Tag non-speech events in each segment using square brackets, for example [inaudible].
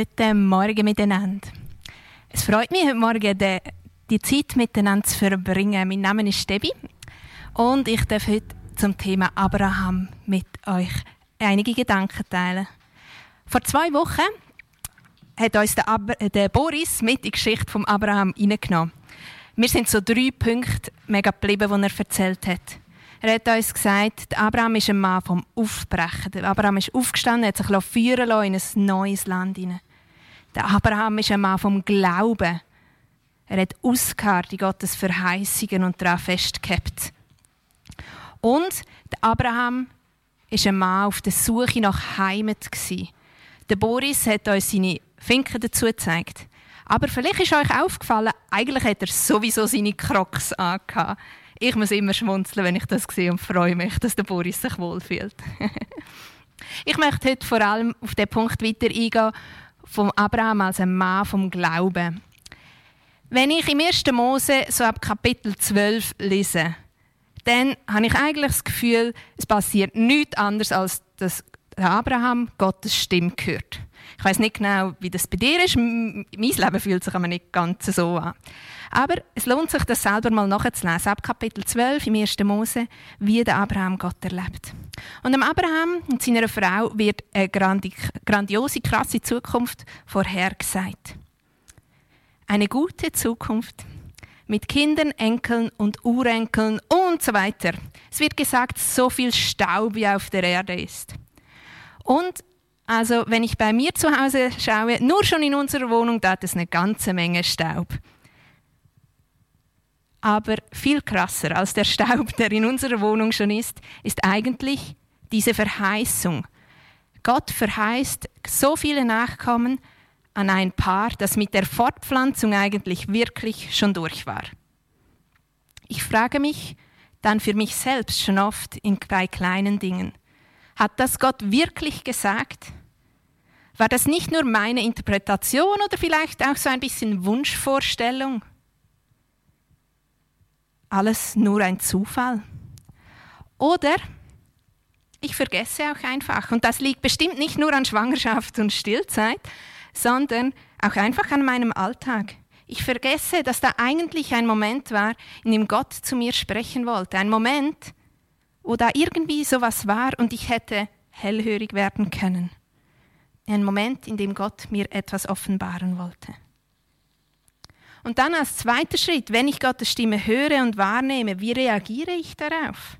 Guten Morgen miteinander. Es freut mich, heute Morgen die Zeit miteinander zu verbringen. Mein Name ist Debbie und ich darf heute zum Thema Abraham mit euch einige Gedanken teilen. Vor zwei Wochen hat uns der, Ab der Boris mit in die Geschichte von Abraham hineingenommen. Mir sind so drei Punkte mega geblieben, die er erzählt hat. Er hat uns gesagt, Abraham ist ein Mann vom Aufbrechen. Abraham ist aufgestanden, hat sich führen lassen in ein neues Land hinein. Der Abraham ist ein Mann vom Glauben. Er hat ausgeharrt in Gottes Verheißungen und daran festgehabt. Und der Abraham ist ein Mann auf der Suche nach Heimat Der Boris hat uns seine Finken dazu gezeigt. Aber vielleicht ist euch aufgefallen, eigentlich hat er sowieso seine Crocs angehabt. Ich muss immer schmunzeln, wenn ich das sehe und freue mich, dass der Boris sich wohlfühlt. [laughs] ich möchte heute vor allem auf den Punkt weiter eingehen, vom Abraham als ein Mann vom Glauben. Wenn ich im 1. Mose so ab Kapitel 12 lese, dann habe ich eigentlich das Gefühl, es passiert nichts anderes, als dass Abraham Gottes Stimme hört. Ich weiß nicht genau, wie das bei dir ist. Mein Leben fühlt sich aber nicht ganz so an. Aber es lohnt sich, das selber mal nachzulesen. Ab Kapitel 12 im 1. Mose, wie der Abraham Gott erlebt. Und dem Abraham und seiner Frau wird eine grandiose, krasse Zukunft vorhergesagt. Eine gute Zukunft mit Kindern, Enkeln und Urenkeln und so weiter. Es wird gesagt, so viel Staub wie auf der Erde ist. Und also, wenn ich bei mir zu Hause schaue, nur schon in unserer Wohnung, da hat es eine ganze Menge Staub. Aber viel krasser als der Staub, [laughs] der in unserer Wohnung schon ist, ist eigentlich diese Verheißung. Gott verheißt so viele Nachkommen an ein Paar, das mit der Fortpflanzung eigentlich wirklich schon durch war. Ich frage mich dann für mich selbst schon oft in, bei kleinen Dingen, hat das Gott wirklich gesagt? War das nicht nur meine Interpretation oder vielleicht auch so ein bisschen Wunschvorstellung? alles nur ein Zufall? Oder ich vergesse auch einfach. Und das liegt bestimmt nicht nur an Schwangerschaft und Stillzeit, sondern auch einfach an meinem Alltag. Ich vergesse, dass da eigentlich ein Moment war, in dem Gott zu mir sprechen wollte. Ein Moment, wo da irgendwie sowas war und ich hätte hellhörig werden können. Ein Moment, in dem Gott mir etwas offenbaren wollte. Und dann als zweiter Schritt, wenn ich Gottes Stimme höre und wahrnehme, wie reagiere ich darauf?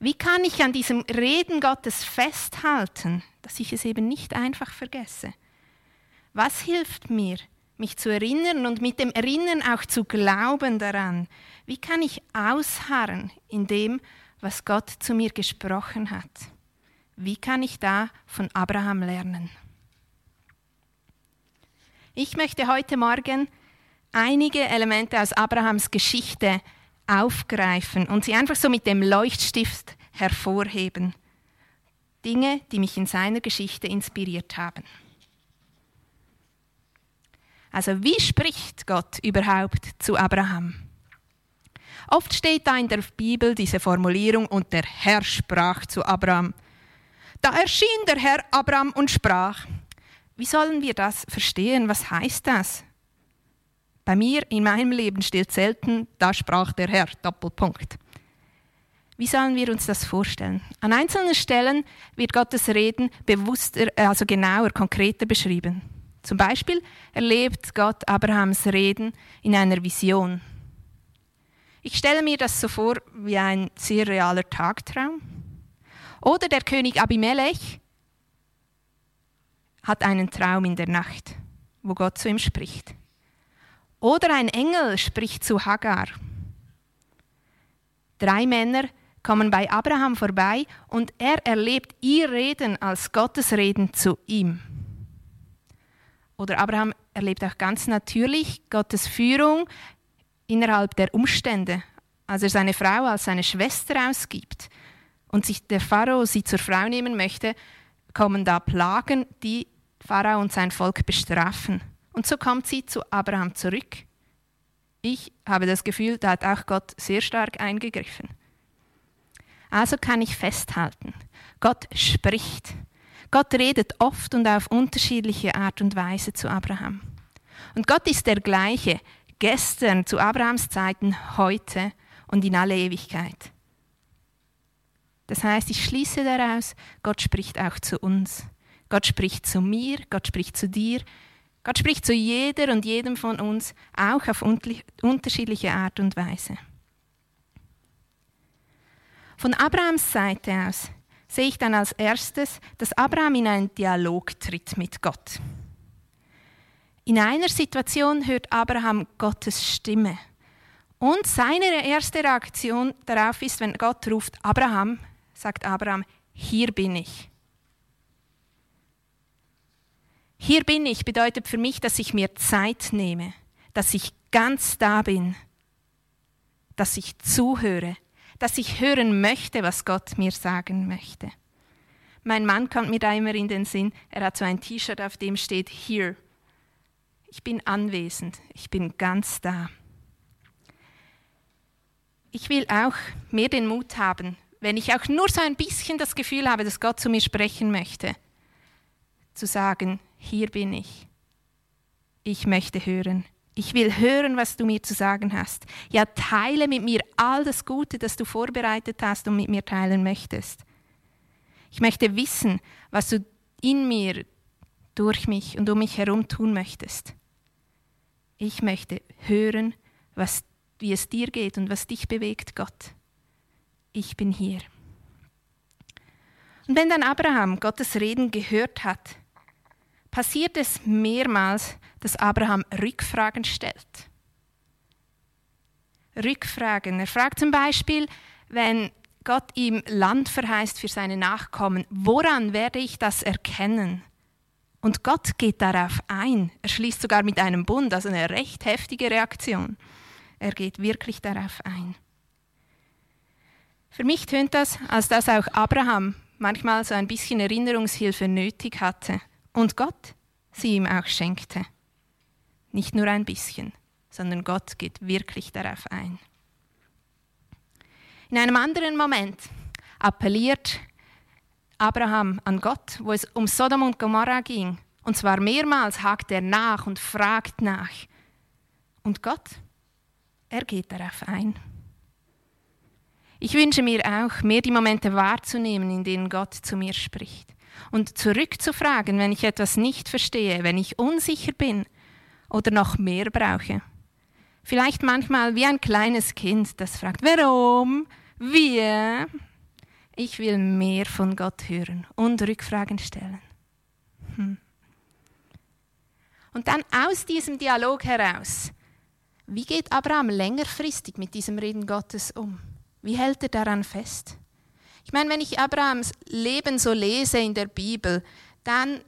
Wie kann ich an diesem Reden Gottes festhalten, dass ich es eben nicht einfach vergesse? Was hilft mir, mich zu erinnern und mit dem Erinnern auch zu glauben daran? Wie kann ich ausharren in dem, was Gott zu mir gesprochen hat? Wie kann ich da von Abraham lernen? Ich möchte heute Morgen einige Elemente aus Abrahams Geschichte aufgreifen und sie einfach so mit dem Leuchtstift hervorheben. Dinge, die mich in seiner Geschichte inspiriert haben. Also wie spricht Gott überhaupt zu Abraham? Oft steht da in der Bibel diese Formulierung und der Herr sprach zu Abraham. Da erschien der Herr Abraham und sprach. Wie sollen wir das verstehen? Was heißt das? Bei mir in meinem Leben steht selten, da sprach der Herr, Doppelpunkt. Wie sollen wir uns das vorstellen? An einzelnen Stellen wird Gottes Reden bewusster, also genauer, konkreter beschrieben. Zum Beispiel erlebt Gott Abrahams Reden in einer Vision. Ich stelle mir das so vor wie ein sehr realer Tagtraum. Oder der König Abimelech hat einen Traum in der Nacht, wo Gott zu ihm spricht. Oder ein Engel spricht zu Hagar. Drei Männer kommen bei Abraham vorbei und er erlebt ihr Reden als Gottes Reden zu ihm. Oder Abraham erlebt auch ganz natürlich Gottes Führung innerhalb der Umstände, als er seine Frau als seine Schwester ausgibt und sich der Pharao sie zur Frau nehmen möchte, kommen da Plagen, die Pharao und sein Volk bestrafen. Und so kommt sie zu Abraham zurück. Ich habe das Gefühl, da hat auch Gott sehr stark eingegriffen. Also kann ich festhalten, Gott spricht. Gott redet oft und auf unterschiedliche Art und Weise zu Abraham. Und Gott ist der gleiche, gestern zu Abrahams Zeiten, heute und in alle Ewigkeit. Das heißt, ich schließe daraus, Gott spricht auch zu uns. Gott spricht zu mir, Gott spricht zu dir, Gott spricht zu jeder und jedem von uns, auch auf unterschiedliche Art und Weise. Von Abrahams Seite aus sehe ich dann als erstes, dass Abraham in einen Dialog tritt mit Gott. In einer Situation hört Abraham Gottes Stimme. Und seine erste Reaktion darauf ist, wenn Gott ruft, Abraham, sagt Abraham, hier bin ich. Hier bin ich bedeutet für mich, dass ich mir Zeit nehme, dass ich ganz da bin, dass ich zuhöre, dass ich hören möchte, was Gott mir sagen möchte. Mein Mann kommt mir da immer in den Sinn, er hat so ein T-Shirt, auf dem steht Here. Ich bin anwesend, ich bin ganz da. Ich will auch mehr den Mut haben, wenn ich auch nur so ein bisschen das Gefühl habe, dass Gott zu mir sprechen möchte, zu sagen, hier bin ich. Ich möchte hören. Ich will hören, was du mir zu sagen hast. Ja, teile mit mir all das Gute, das du vorbereitet hast und mit mir teilen möchtest. Ich möchte wissen, was du in mir, durch mich und um mich herum tun möchtest. Ich möchte hören, was, wie es dir geht und was dich bewegt, Gott ich bin hier. Und wenn dann Abraham Gottes Reden gehört hat, passiert es mehrmals, dass Abraham Rückfragen stellt. Rückfragen. Er fragt zum Beispiel, wenn Gott ihm Land verheißt für seine Nachkommen, woran werde ich das erkennen? Und Gott geht darauf ein. Er schließt sogar mit einem Bund, also eine recht heftige Reaktion. Er geht wirklich darauf ein. Für mich tönt das, als dass auch Abraham manchmal so ein bisschen Erinnerungshilfe nötig hatte und Gott sie ihm auch schenkte. Nicht nur ein bisschen, sondern Gott geht wirklich darauf ein. In einem anderen Moment appelliert Abraham an Gott, wo es um Sodom und Gomorra ging. Und zwar mehrmals hakt er nach und fragt nach. Und Gott, er geht darauf ein. Ich wünsche mir auch, mehr die Momente wahrzunehmen, in denen Gott zu mir spricht. Und zurückzufragen, wenn ich etwas nicht verstehe, wenn ich unsicher bin oder noch mehr brauche. Vielleicht manchmal wie ein kleines Kind, das fragt, warum, wie. Ich will mehr von Gott hören und Rückfragen stellen. Hm. Und dann aus diesem Dialog heraus, wie geht Abraham längerfristig mit diesem Reden Gottes um? Wie hält er daran fest? Ich meine, wenn ich Abrahams Leben so lese in der Bibel, dann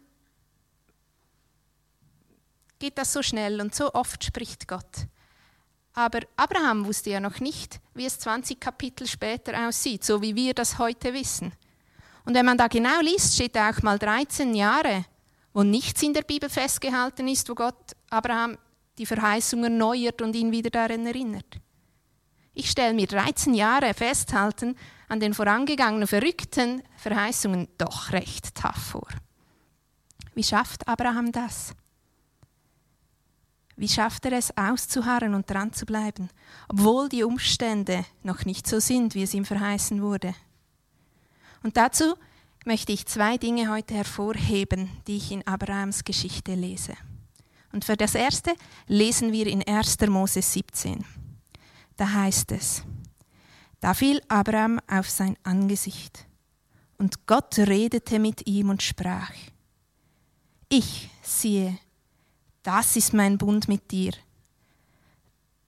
geht das so schnell und so oft spricht Gott. Aber Abraham wusste ja noch nicht, wie es 20 Kapitel später aussieht, so wie wir das heute wissen. Und wenn man da genau liest, steht da auch mal 13 Jahre, wo nichts in der Bibel festgehalten ist, wo Gott Abraham die Verheißung erneuert und ihn wieder daran erinnert. Ich stelle mir 13 Jahre festhalten an den vorangegangenen verrückten Verheißungen doch recht tough vor. Wie schafft Abraham das? Wie schafft er es auszuharren und dran zu bleiben, obwohl die Umstände noch nicht so sind, wie es ihm verheißen wurde? Und dazu möchte ich zwei Dinge heute hervorheben, die ich in Abrahams Geschichte lese. Und für das erste lesen wir in 1. Mose 17 da heißt es, da fiel Abraham auf sein Angesicht, und Gott redete mit ihm und sprach, ich siehe, das ist mein Bund mit dir.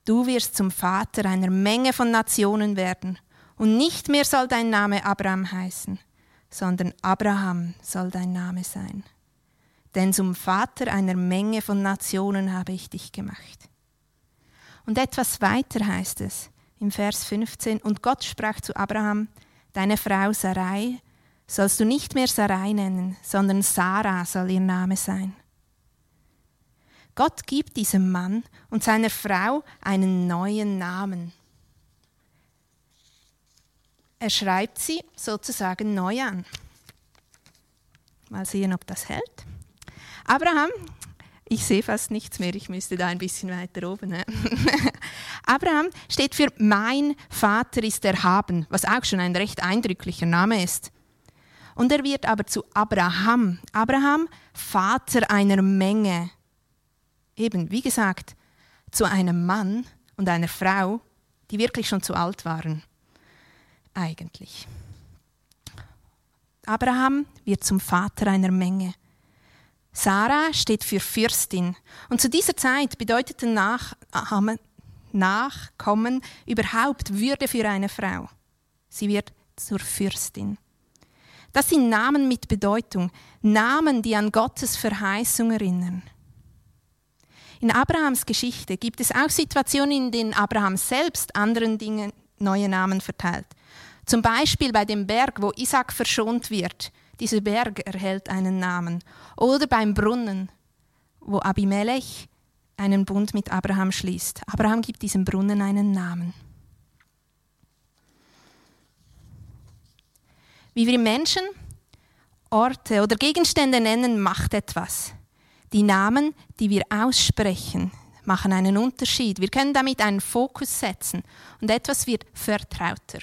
Du wirst zum Vater einer Menge von Nationen werden, und nicht mehr soll dein Name Abraham heißen, sondern Abraham soll dein Name sein. Denn zum Vater einer Menge von Nationen habe ich dich gemacht. Und etwas weiter heißt es im Vers 15, und Gott sprach zu Abraham, deine Frau Sarai sollst du nicht mehr Sarai nennen, sondern Sarah soll ihr Name sein. Gott gibt diesem Mann und seiner Frau einen neuen Namen. Er schreibt sie sozusagen neu an. Mal sehen, ob das hält. Abraham, ich sehe fast nichts mehr, ich müsste da ein bisschen weiter oben. Ne? [laughs] Abraham steht für mein Vater ist erhaben, was auch schon ein recht eindrücklicher Name ist. Und er wird aber zu Abraham. Abraham, Vater einer Menge. Eben, wie gesagt, zu einem Mann und einer Frau, die wirklich schon zu alt waren. Eigentlich. Abraham wird zum Vater einer Menge. Sarah steht für Fürstin. Und zu dieser Zeit bedeutete Nachkommen, Nachkommen überhaupt Würde für eine Frau. Sie wird zur Fürstin. Das sind Namen mit Bedeutung, Namen, die an Gottes Verheißung erinnern. In Abrahams Geschichte gibt es auch Situationen, in denen Abraham selbst anderen Dingen neue Namen verteilt. Zum Beispiel bei dem Berg, wo Isaac verschont wird. Dieser Berg erhält einen Namen. Oder beim Brunnen, wo Abimelech einen Bund mit Abraham schließt. Abraham gibt diesem Brunnen einen Namen. Wie wir Menschen Orte oder Gegenstände nennen, macht etwas. Die Namen, die wir aussprechen, machen einen Unterschied. Wir können damit einen Fokus setzen und etwas wird vertrauter.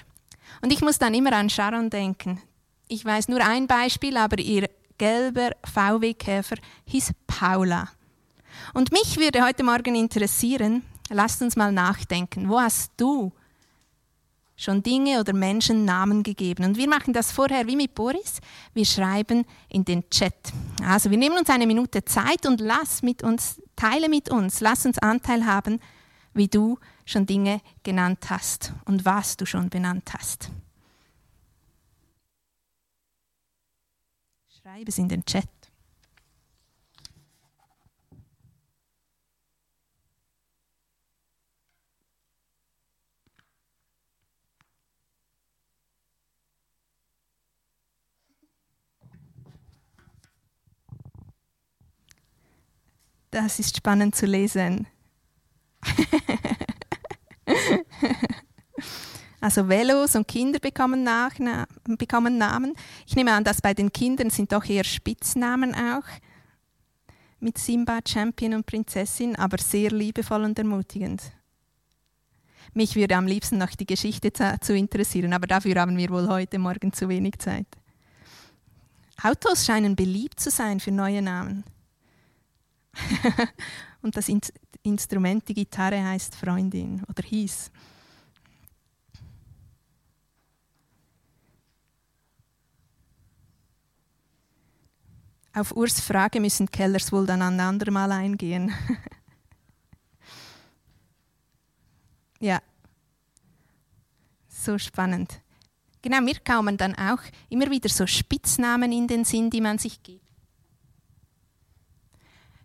Und ich muss dann immer an Sharon denken. Ich weiß nur ein Beispiel, aber ihr gelber VW-Käfer hieß Paula. Und mich würde heute Morgen interessieren, lasst uns mal nachdenken, wo hast du schon Dinge oder Menschen Namen gegeben? Und wir machen das vorher wie mit Boris, wir schreiben in den Chat. Also wir nehmen uns eine Minute Zeit und lass mit uns, teile mit uns, lass uns Anteil haben, wie du schon Dinge genannt hast und was du schon benannt hast. Schreib es in den Chat. Das ist spannend zu lesen. [laughs] also Velos und Kinder bekommen, Nachna bekommen Namen. Ich nehme an, dass bei den Kindern sind doch eher Spitznamen auch mit Simba, Champion und Prinzessin, aber sehr liebevoll und ermutigend. Mich würde am liebsten noch die Geschichte zu interessieren, aber dafür haben wir wohl heute Morgen zu wenig Zeit. Autos scheinen beliebt zu sein für neue Namen. [laughs] und das Instrument, die Gitarre heißt Freundin oder hieß. Auf Urs Frage müssen Kellers wohl dann ein andermal eingehen. [laughs] ja, so spannend. Genau, mir kamen dann auch immer wieder so Spitznamen in den Sinn, die man sich gibt.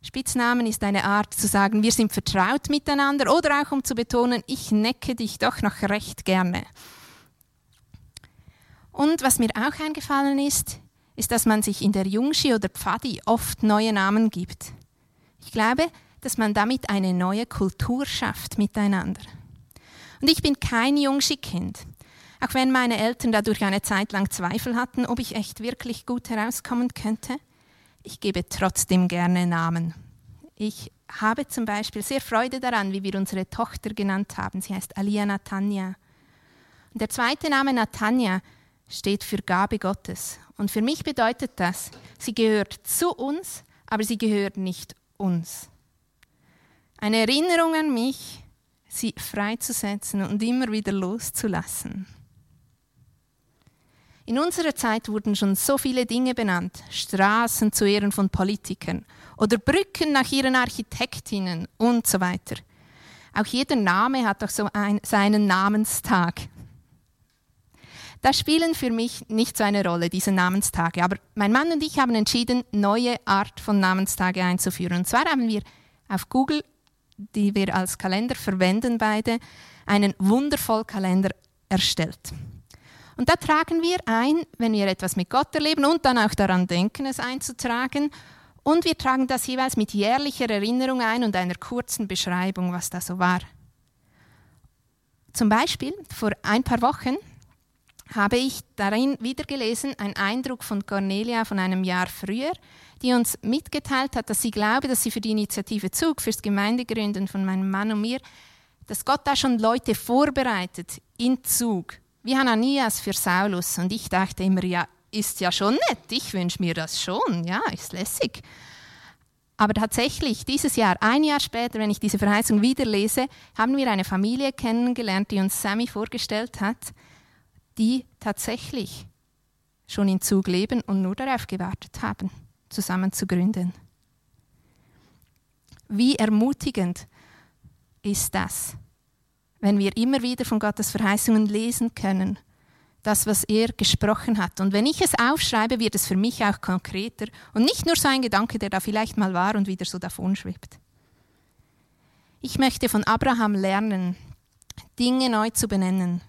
Spitznamen ist eine Art zu sagen, wir sind vertraut miteinander oder auch um zu betonen, ich necke dich doch noch recht gerne. Und was mir auch eingefallen ist, ist, dass man sich in der Jungschi oder Pfadi oft neue Namen gibt. Ich glaube, dass man damit eine neue Kultur schafft miteinander. Und ich bin kein Jungschi-Kind, auch wenn meine Eltern dadurch eine Zeit lang Zweifel hatten, ob ich echt wirklich gut herauskommen könnte. Ich gebe trotzdem gerne Namen. Ich habe zum Beispiel sehr Freude daran, wie wir unsere Tochter genannt haben. Sie heißt Alia Natanja. Und der zweite Name Natanja steht für Gabe Gottes. Und für mich bedeutet das, sie gehört zu uns, aber sie gehört nicht uns. Eine Erinnerung an mich, sie freizusetzen und immer wieder loszulassen. In unserer Zeit wurden schon so viele Dinge benannt, Straßen zu Ehren von Politikern oder Brücken nach ihren Architektinnen und so weiter. Auch jeder Name hat doch so ein, seinen Namenstag. Das spielen für mich nicht so eine Rolle, diese Namenstage. Aber mein Mann und ich haben entschieden, neue Art von Namenstage einzuführen. Und zwar haben wir auf Google, die wir als Kalender verwenden beide, einen wundervoll Kalender erstellt. Und da tragen wir ein, wenn wir etwas mit Gott erleben und dann auch daran denken, es einzutragen. Und wir tragen das jeweils mit jährlicher Erinnerung ein und einer kurzen Beschreibung, was da so war. Zum Beispiel vor ein paar Wochen habe ich darin wieder gelesen, ein Eindruck von Cornelia von einem Jahr früher, die uns mitgeteilt hat, dass sie glaube, dass sie für die Initiative Zug, fürs Gemeindegründen von meinem Mann und mir, dass Gott da schon Leute vorbereitet in Zug, wie Hananias für Saulus. Und ich dachte immer, ja, ist ja schon nett, ich wünsche mir das schon, ja, ist lässig. Aber tatsächlich, dieses Jahr, ein Jahr später, wenn ich diese Verheißung wieder lese, haben wir eine Familie kennengelernt, die uns Sammy vorgestellt hat, die tatsächlich schon in Zug leben und nur darauf gewartet haben, zusammen zu gründen. Wie ermutigend ist das, wenn wir immer wieder von Gottes Verheißungen lesen können, das, was er gesprochen hat. Und wenn ich es aufschreibe, wird es für mich auch konkreter und nicht nur so ein Gedanke, der da vielleicht mal war und wieder so davon schwebt. Ich möchte von Abraham lernen, Dinge neu zu benennen,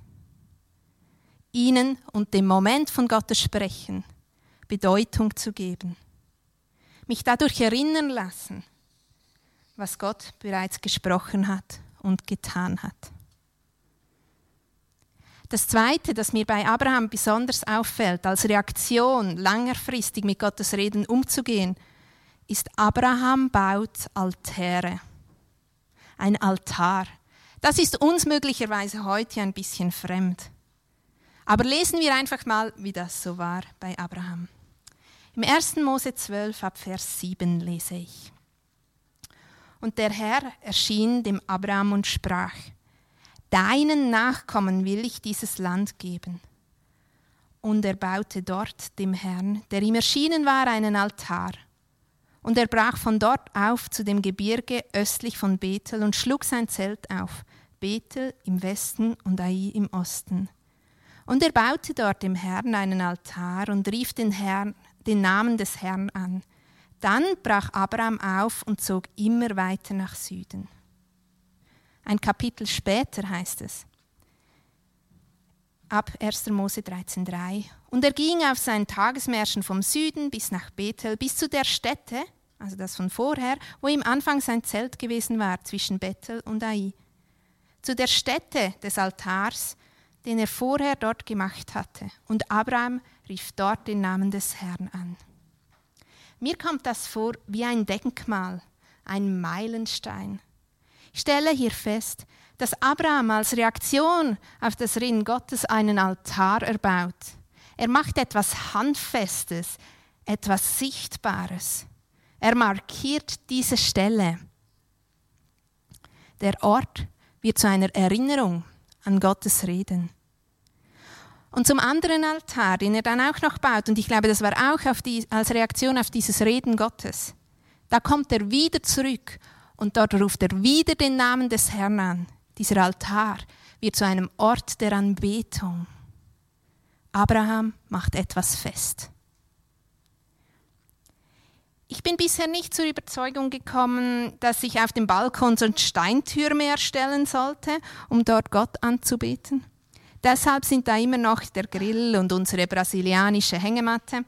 ihnen und dem Moment von Gottes Sprechen Bedeutung zu geben, mich dadurch erinnern lassen, was Gott bereits gesprochen hat und getan hat. Das Zweite, das mir bei Abraham besonders auffällt, als Reaktion, längerfristig mit Gottes Reden umzugehen, ist, Abraham baut Altäre. Ein Altar. Das ist uns möglicherweise heute ein bisschen fremd. Aber lesen wir einfach mal, wie das so war bei Abraham. Im 1. Mose 12 ab Vers 7 lese ich. Und der Herr erschien dem Abraham und sprach, Deinen Nachkommen will ich dieses Land geben. Und er baute dort dem Herrn, der ihm erschienen war, einen Altar. Und er brach von dort auf zu dem Gebirge östlich von Bethel und schlug sein Zelt auf, Bethel im Westen und Ai im Osten. Und er baute dort dem Herrn einen Altar und rief den, Herrn, den Namen des Herrn an. Dann brach Abraham auf und zog immer weiter nach Süden. Ein Kapitel später heißt es, ab 1. Mose 13,3. Und er ging auf seinen Tagesmärschen vom Süden bis nach Bethel, bis zu der Stätte, also das von vorher, wo ihm Anfang sein Zelt gewesen war, zwischen Bethel und Ai. Zu der Stätte des Altars, den er vorher dort gemacht hatte. Und Abraham rief dort den Namen des Herrn an. Mir kommt das vor wie ein Denkmal, ein Meilenstein stelle hier fest, dass Abraham als Reaktion auf das Reden Gottes einen Altar erbaut. Er macht etwas Handfestes, etwas Sichtbares. Er markiert diese Stelle. Der Ort wird zu einer Erinnerung an Gottes Reden. Und zum anderen Altar, den er dann auch noch baut, und ich glaube, das war auch die, als Reaktion auf dieses Reden Gottes, da kommt er wieder zurück und dort ruft er wieder den Namen des Herrn an. Dieser Altar wird zu einem Ort der Anbetung. Abraham macht etwas fest. Ich bin bisher nicht zur Überzeugung gekommen, dass ich auf dem Balkon so Steintürme erstellen sollte, um dort Gott anzubeten. Deshalb sind da immer noch der Grill und unsere brasilianische Hängematte.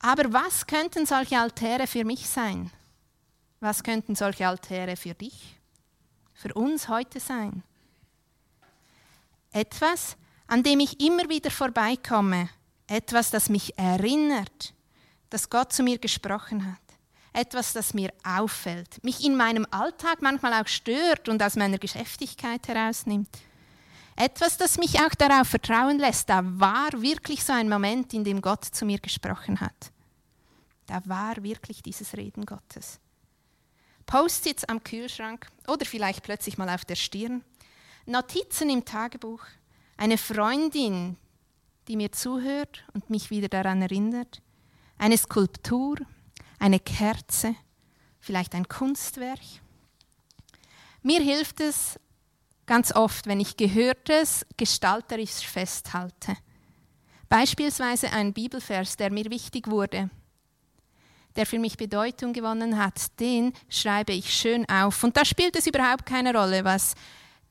Aber was könnten solche Altäre für mich sein? Was könnten solche Altäre für dich, für uns heute sein? Etwas, an dem ich immer wieder vorbeikomme, etwas, das mich erinnert, dass Gott zu mir gesprochen hat, etwas, das mir auffällt, mich in meinem Alltag manchmal auch stört und aus meiner Geschäftigkeit herausnimmt. Etwas, das mich auch darauf vertrauen lässt, da war wirklich so ein Moment, in dem Gott zu mir gesprochen hat. Da war wirklich dieses Reden Gottes. Post-its am Kühlschrank oder vielleicht plötzlich mal auf der Stirn, Notizen im Tagebuch, eine Freundin, die mir zuhört und mich wieder daran erinnert, eine Skulptur, eine Kerze, vielleicht ein Kunstwerk. Mir hilft es ganz oft, wenn ich Gehörtes gestalterisch festhalte. Beispielsweise ein Bibelvers, der mir wichtig wurde der für mich Bedeutung gewonnen hat, den schreibe ich schön auf. Und da spielt es überhaupt keine Rolle, was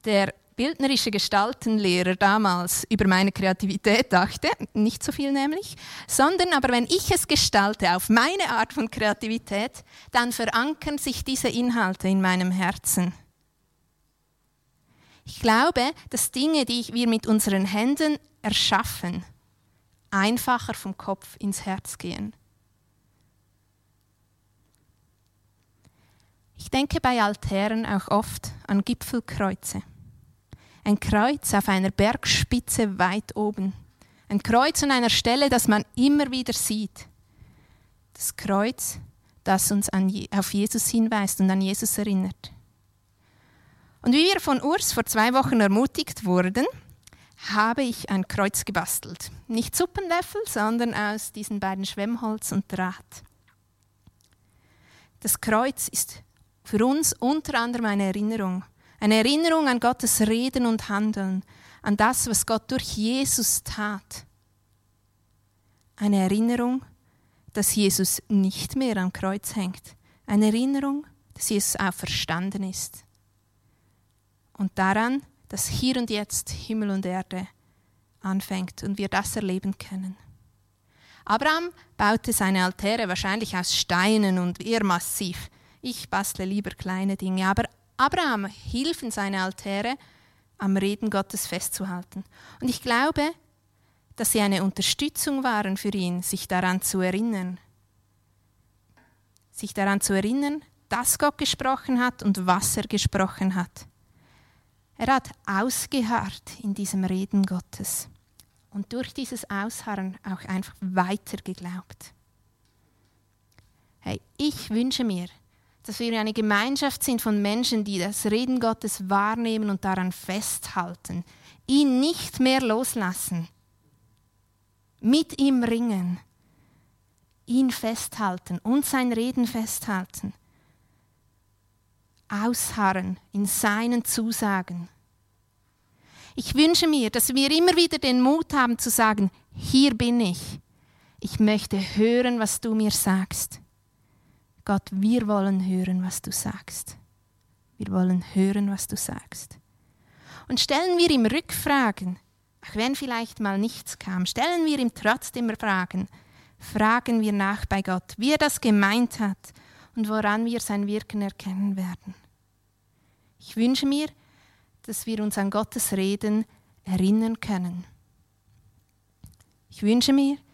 der bildnerische Gestaltenlehrer damals über meine Kreativität dachte, nicht so viel nämlich, sondern aber wenn ich es gestalte auf meine Art von Kreativität, dann verankern sich diese Inhalte in meinem Herzen. Ich glaube, dass Dinge, die wir mit unseren Händen erschaffen, einfacher vom Kopf ins Herz gehen. Ich denke bei Altären auch oft an Gipfelkreuze. Ein Kreuz auf einer Bergspitze weit oben. Ein Kreuz an einer Stelle, das man immer wieder sieht. Das Kreuz, das uns an, auf Jesus hinweist und an Jesus erinnert. Und wie wir von Urs vor zwei Wochen ermutigt wurden, habe ich ein Kreuz gebastelt. Nicht Suppenlöffel, sondern aus diesen beiden Schwemmholz und Draht. Das Kreuz ist für uns unter anderem eine Erinnerung. Eine Erinnerung an Gottes Reden und Handeln, an das, was Gott durch Jesus tat. Eine Erinnerung, dass Jesus nicht mehr am Kreuz hängt. Eine Erinnerung, dass Jesus auch verstanden ist. Und daran, dass hier und jetzt Himmel und Erde anfängt und wir das erleben können. Abraham baute seine Altäre wahrscheinlich aus Steinen und eher massiv. Ich bastle lieber kleine Dinge, aber Abraham hilft in seine Altäre, am Reden Gottes festzuhalten. Und ich glaube, dass sie eine Unterstützung waren für ihn, sich daran zu erinnern. Sich daran zu erinnern, dass Gott gesprochen hat und was er gesprochen hat. Er hat ausgeharrt in diesem Reden Gottes und durch dieses Ausharren auch einfach weiter geglaubt. Hey, ich wünsche mir, dass wir eine Gemeinschaft sind von Menschen, die das Reden Gottes wahrnehmen und daran festhalten, ihn nicht mehr loslassen, mit ihm ringen, ihn festhalten und sein Reden festhalten ausharren in seinen Zusagen. Ich wünsche mir, dass wir immer wieder den Mut haben zu sagen, hier bin ich. Ich möchte hören, was du mir sagst. Gott, wir wollen hören, was du sagst. Wir wollen hören, was du sagst. Und stellen wir ihm Rückfragen, auch wenn vielleicht mal nichts kam, stellen wir ihm trotzdem Fragen. Fragen wir nach bei Gott, wie er das gemeint hat und woran wir sein Wirken erkennen werden. Ich wünsche mir, dass wir uns an Gottes Reden erinnern können. Ich wünsche mir, dass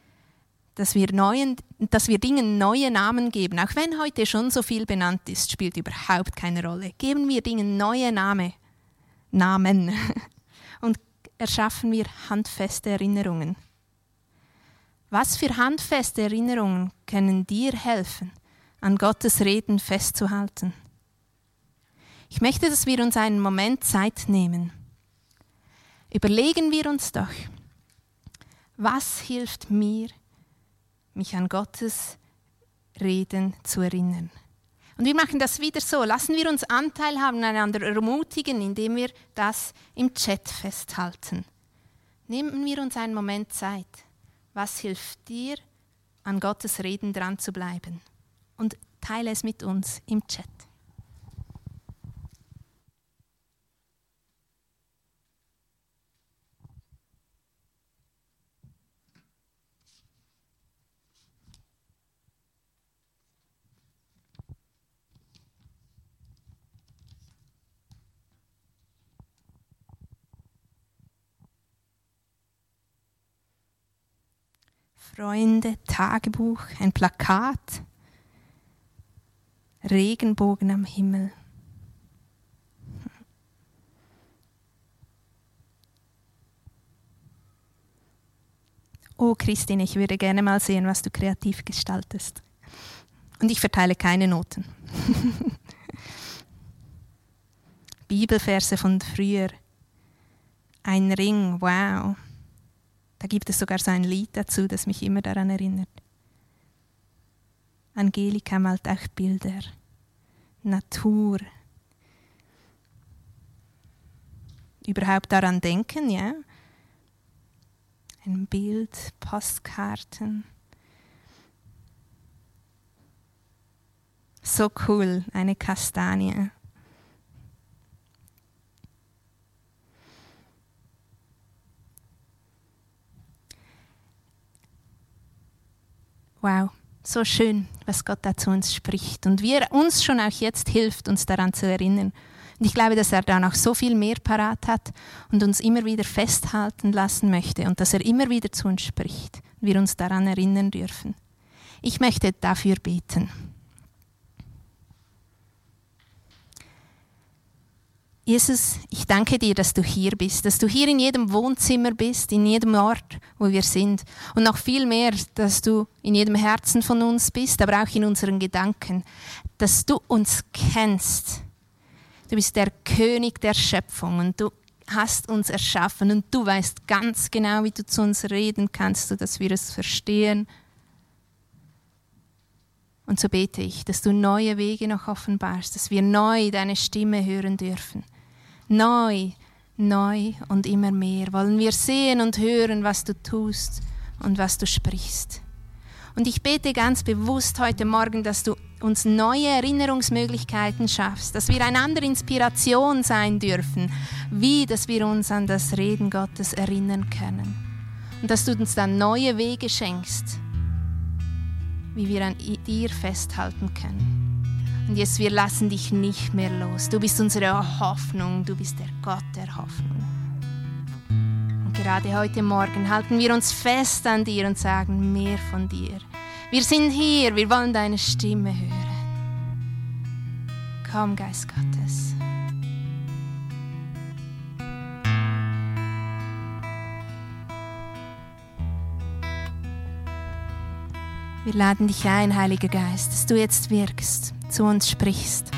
wir, neuen, dass wir Dingen neue Namen geben. Auch wenn heute schon so viel benannt ist, spielt überhaupt keine Rolle. Geben wir Dingen neue Name, Namen [laughs] und erschaffen wir handfeste Erinnerungen. Was für handfeste Erinnerungen können dir helfen, an Gottes Reden festzuhalten? Ich möchte, dass wir uns einen Moment Zeit nehmen. Überlegen wir uns doch, was hilft mir, mich an Gottes Reden zu erinnern. Und wir machen das wieder so. Lassen wir uns Anteil haben, einander ermutigen, indem wir das im Chat festhalten. Nehmen wir uns einen Moment Zeit. Was hilft dir, an Gottes Reden dran zu bleiben? Und teile es mit uns im Chat. Freunde, Tagebuch, ein Plakat, Regenbogen am Himmel. Oh Christine, ich würde gerne mal sehen, was du kreativ gestaltest. Und ich verteile keine Noten. [laughs] Bibelverse von früher. Ein Ring, wow. Da gibt es sogar so ein Lied dazu, das mich immer daran erinnert. Angelika malt auch Bilder, Natur. Überhaupt daran denken, ja? Ein Bild, Postkarten. So cool, eine Kastanie. Wow, so schön, was Gott da zu uns spricht und wie er uns schon auch jetzt hilft, uns daran zu erinnern. Und ich glaube, dass er da noch so viel mehr parat hat und uns immer wieder festhalten lassen möchte und dass er immer wieder zu uns spricht und wir uns daran erinnern dürfen. Ich möchte dafür beten. Jesus, ich danke dir, dass du hier bist, dass du hier in jedem Wohnzimmer bist, in jedem Ort, wo wir sind. Und noch viel mehr, dass du in jedem Herzen von uns bist, aber auch in unseren Gedanken, dass du uns kennst. Du bist der König der Schöpfung und du hast uns erschaffen und du weißt ganz genau, wie du zu uns reden kannst, sodass wir es verstehen. Und so bete ich, dass du neue Wege noch offenbarst, dass wir neu deine Stimme hören dürfen Neu, neu und immer mehr wollen wir sehen und hören, was du tust und was du sprichst. Und ich bete ganz bewusst heute Morgen, dass du uns neue Erinnerungsmöglichkeiten schaffst, dass wir einander Inspiration sein dürfen, wie dass wir uns an das Reden Gottes erinnern können. Und dass du uns dann neue Wege schenkst, wie wir an dir festhalten können. Und jetzt, wir lassen dich nicht mehr los. Du bist unsere Hoffnung, du bist der Gott der Hoffnung. Und gerade heute Morgen halten wir uns fest an dir und sagen mehr von dir. Wir sind hier, wir wollen deine Stimme hören. Komm, Geist Gottes. Wir laden dich ein, Heiliger Geist, dass du jetzt wirkst zu uns sprichst.